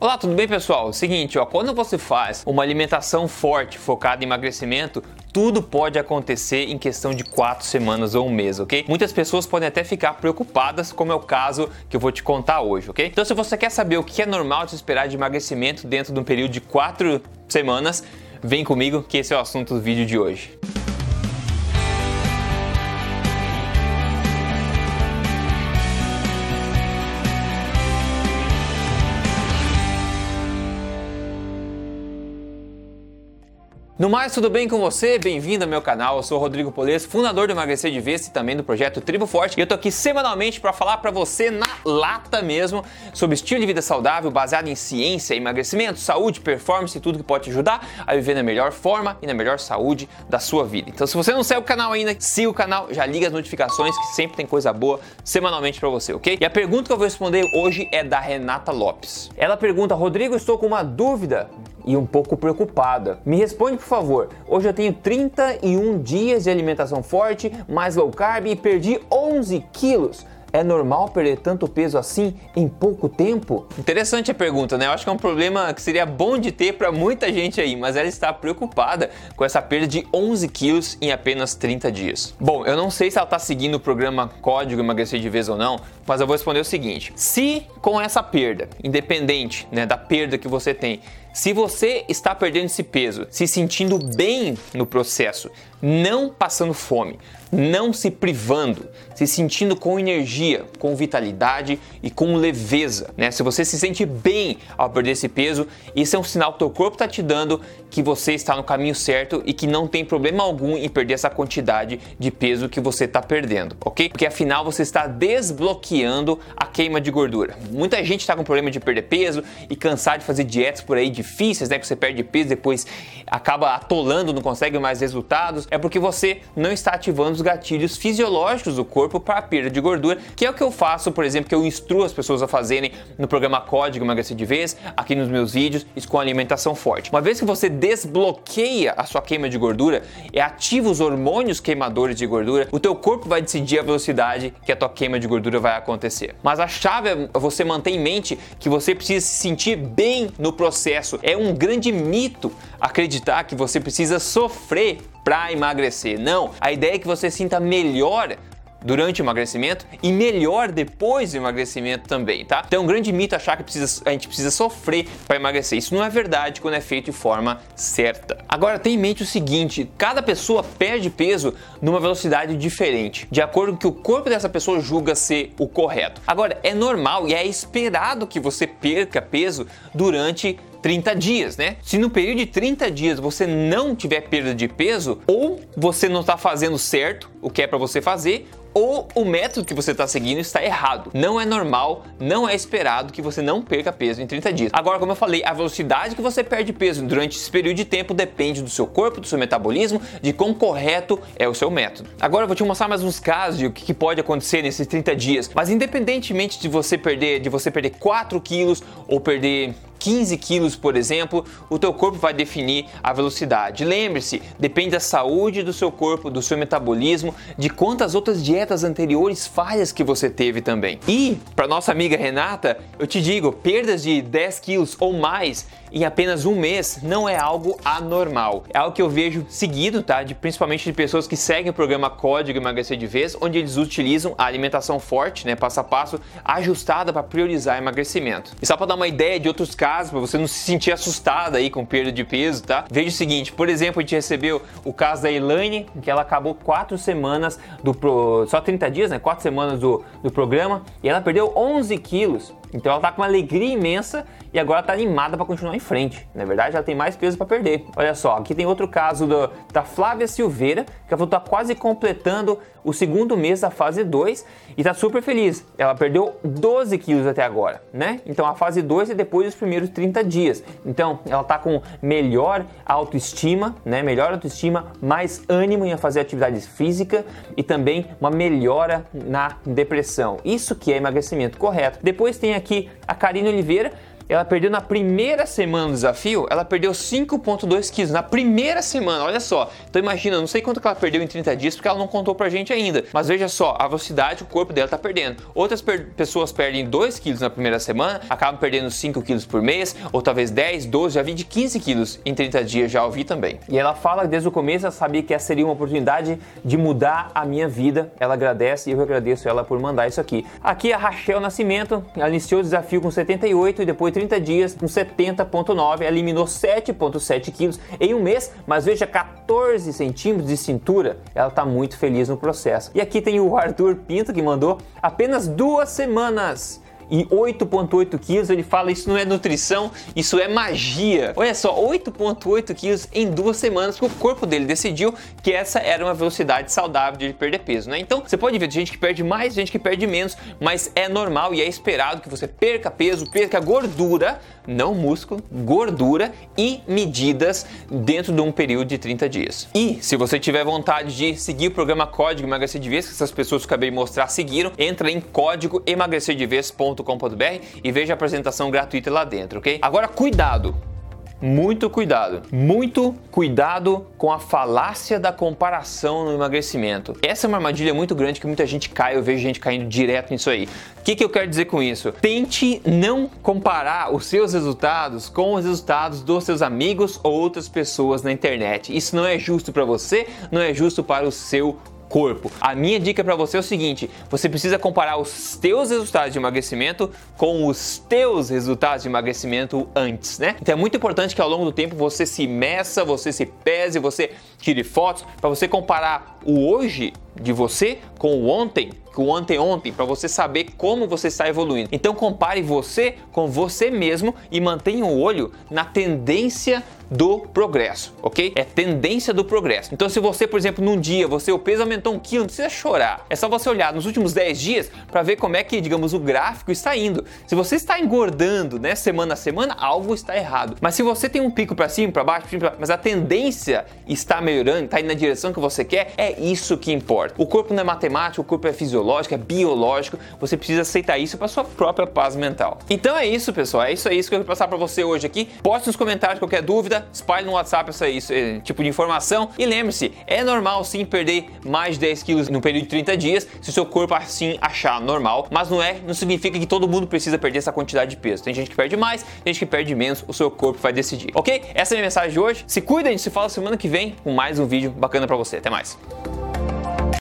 Olá, tudo bem pessoal? Seguinte, ó, quando você faz uma alimentação forte focada em emagrecimento, tudo pode acontecer em questão de quatro semanas ou um mês, ok? Muitas pessoas podem até ficar preocupadas, como é o caso que eu vou te contar hoje, ok? Então, se você quer saber o que é normal de esperar de emagrecimento dentro de um período de quatro semanas, vem comigo que esse é o assunto do vídeo de hoje. No mais, tudo bem com você? Bem-vindo ao meu canal. Eu sou Rodrigo Poles, fundador do Emagrecer de Vez e também do projeto Tribo Forte. E eu tô aqui semanalmente para falar para você na lata mesmo sobre estilo de vida saudável baseado em ciência, emagrecimento, saúde, performance e tudo que pode te ajudar a viver na melhor forma e na melhor saúde da sua vida. Então, se você não segue o canal ainda, siga o canal, já liga as notificações que sempre tem coisa boa semanalmente para você, ok? E a pergunta que eu vou responder hoje é da Renata Lopes. Ela pergunta: Rodrigo, estou com uma dúvida e um pouco preocupada. Me responde, por favor. Hoje eu tenho 31 dias de alimentação forte, mais low carb e perdi 11 quilos. É normal perder tanto peso assim em pouco tempo? Interessante a pergunta, né? Eu acho que é um problema que seria bom de ter para muita gente aí, mas ela está preocupada com essa perda de 11 quilos em apenas 30 dias. Bom, eu não sei se ela está seguindo o programa Código Emagrecer de Vez ou não, mas eu vou responder o seguinte: se com essa perda, independente né, da perda que você tem, se você está perdendo esse peso, se sentindo bem no processo, não passando fome, não se privando, se sentindo com energia, com vitalidade e com leveza, né? Se você se sente bem ao perder esse peso, isso é um sinal que o corpo está te dando que você está no caminho certo e que não tem problema algum em perder essa quantidade de peso que você está perdendo, ok? Porque afinal você está desbloqueando a queima de gordura. Muita gente está com problema de perder peso e cansar de fazer dietas por aí difíceis, né? Que você perde peso depois acaba atolando, não consegue mais resultados. É porque você não está ativando os gatilhos fisiológicos do corpo para a perda de gordura, que é o que eu faço, por exemplo, que eu instruo as pessoas a fazerem no programa Código Emagrecer de Vez, aqui nos meus vídeos, isso com alimentação forte. Uma vez que você desbloqueia a sua queima de gordura e ativa os hormônios queimadores de gordura, o teu corpo vai decidir a velocidade que a tua queima de gordura vai acontecer. Mas a chave é você manter em mente que você precisa se sentir bem no processo. É um grande mito acreditar que você precisa sofrer para emagrecer. Não, a ideia é que você sinta melhor durante o emagrecimento e melhor depois do emagrecimento também, tá? Então é um grande mito achar que precisa, a gente precisa sofrer para emagrecer. Isso não é verdade quando é feito de forma certa. Agora tenha em mente o seguinte: cada pessoa perde peso numa velocidade diferente, de acordo com o que o corpo dessa pessoa julga ser o correto. Agora é normal e é esperado que você perca peso durante 30 dias, né? Se no período de 30 dias você não tiver perda de peso, ou você não está fazendo certo o que é para você fazer, ou o método que você está seguindo está errado. Não é normal, não é esperado que você não perca peso em 30 dias. Agora, como eu falei, a velocidade que você perde peso durante esse período de tempo depende do seu corpo, do seu metabolismo, de quão correto é o seu método. Agora eu vou te mostrar mais uns casos de o que pode acontecer nesses 30 dias. Mas independentemente de você perder, de você perder 4 quilos ou perder 15 quilos, por exemplo, o teu corpo vai definir a velocidade. Lembre-se, depende da saúde do seu corpo, do seu metabolismo, de quantas outras dietas anteriores falhas que você teve também. E, para nossa amiga Renata, eu te digo, perdas de 10 quilos ou mais em apenas um mês não é algo anormal. É algo que eu vejo seguido, tá? De, principalmente de pessoas que seguem o programa Código Emagrecer de Vez, onde eles utilizam a alimentação forte, né, passo a passo, ajustada para priorizar emagrecimento. E só para dar uma ideia de outros casos, para você não se sentir assustada aí com perda de peso, tá? Veja o seguinte, por exemplo, a gente recebeu o caso da Elaine, que ela acabou quatro semanas do pro... só 30 dias, né? Quatro semanas do, do programa e ela perdeu 11 quilos. Então ela tá com uma alegria imensa e agora tá animada para continuar em frente. Na verdade, ela tem mais peso para perder. Olha só, aqui tem outro caso do, da Flávia Silveira, que ela tá quase completando o segundo mês da fase 2 e tá super feliz. Ela perdeu 12 quilos até agora, né? Então a fase 2 é depois dos primeiros 30 dias. Então ela tá com melhor autoestima, né? Melhor autoestima, mais ânimo em fazer atividades físicas e também uma melhora na depressão. Isso que é emagrecimento correto. Depois tem aqui a Karine Oliveira, ela perdeu na primeira semana do desafio, ela perdeu 5,2 quilos na primeira semana, olha só. Então imagina, não sei quanto que ela perdeu em 30 dias, porque ela não contou pra gente ainda. Mas veja só, a velocidade o corpo dela tá perdendo. Outras per pessoas perdem 2 quilos na primeira semana, acabam perdendo 5 quilos por mês, ou talvez 10, 12, já vi de 15 quilos em 30 dias, já ouvi também. E ela fala que desde o começo ela sabia que essa seria uma oportunidade de mudar a minha vida. Ela agradece e eu agradeço ela por mandar isso aqui. Aqui a Rachel Nascimento, ela iniciou o desafio com 78 e depois 30 dias com 70,9, eliminou 7,7 quilos em um mês, mas veja 14 centímetros de cintura. Ela está muito feliz no processo. E aqui tem o Arthur Pinto que mandou apenas duas semanas e 8,8 quilos. Ele fala isso não é nutrição, isso é magia. Olha só, 8,8 quilos em duas semanas, porque o corpo dele decidiu que essa era uma velocidade saudável de perder peso, né? Então você pode ver gente que perde mais, gente que perde menos, mas é normal e é esperado que você perca peso, perca gordura, não músculo, gordura e medidas dentro de um período de 30 dias. E se você tiver vontade de seguir o programa Código Emagrecer de Vez, que essas pessoas que acabei de mostrar seguiram, entra em código emagrecerdevez.com com.br e veja a apresentação gratuita lá dentro, ok? Agora, cuidado! Muito cuidado, muito cuidado com a falácia da comparação no emagrecimento. Essa é uma armadilha muito grande que muita gente cai, eu vejo gente caindo direto nisso aí. O que, que eu quero dizer com isso? Tente não comparar os seus resultados com os resultados dos seus amigos ou outras pessoas na internet. Isso não é justo para você, não é justo para o seu corpo. A minha dica para você é o seguinte: você precisa comparar os teus resultados de emagrecimento com os teus resultados de emagrecimento antes, né? Então é muito importante que ao longo do tempo você se meça, você se pese, você tire fotos para você comparar o hoje de você com o ontem, com o anteontem, para você saber como você está evoluindo. Então compare você com você mesmo e mantenha o olho na tendência do progresso, ok? É tendência do progresso. Então, se você, por exemplo, num dia você o peso aumentou um quilo, não precisa chorar. É só você olhar nos últimos 10 dias para ver como é que, digamos, o gráfico está indo. Se você está engordando, né, semana a semana, algo está errado. Mas se você tem um pico para cima, para baixo, mas a tendência está melhorando, está indo na direção que você quer, é isso que importa. O corpo não é matemático, o corpo é fisiológico, é biológico. Você precisa aceitar isso para sua própria paz mental. Então é isso, pessoal. É isso, é isso que eu vou passar para você hoje aqui. Poste nos comentários qualquer dúvida espalhe no WhatsApp essa, esse tipo de informação. E lembre-se, é normal sim perder mais de 10 quilos no período de 30 dias, se o seu corpo assim achar normal, mas não é, não significa que todo mundo precisa perder essa quantidade de peso. Tem gente que perde mais, tem gente que perde menos, o seu corpo vai decidir. Ok? Essa é a minha mensagem de hoje. Se cuida, se fala semana que vem com mais um vídeo bacana para você. Até mais.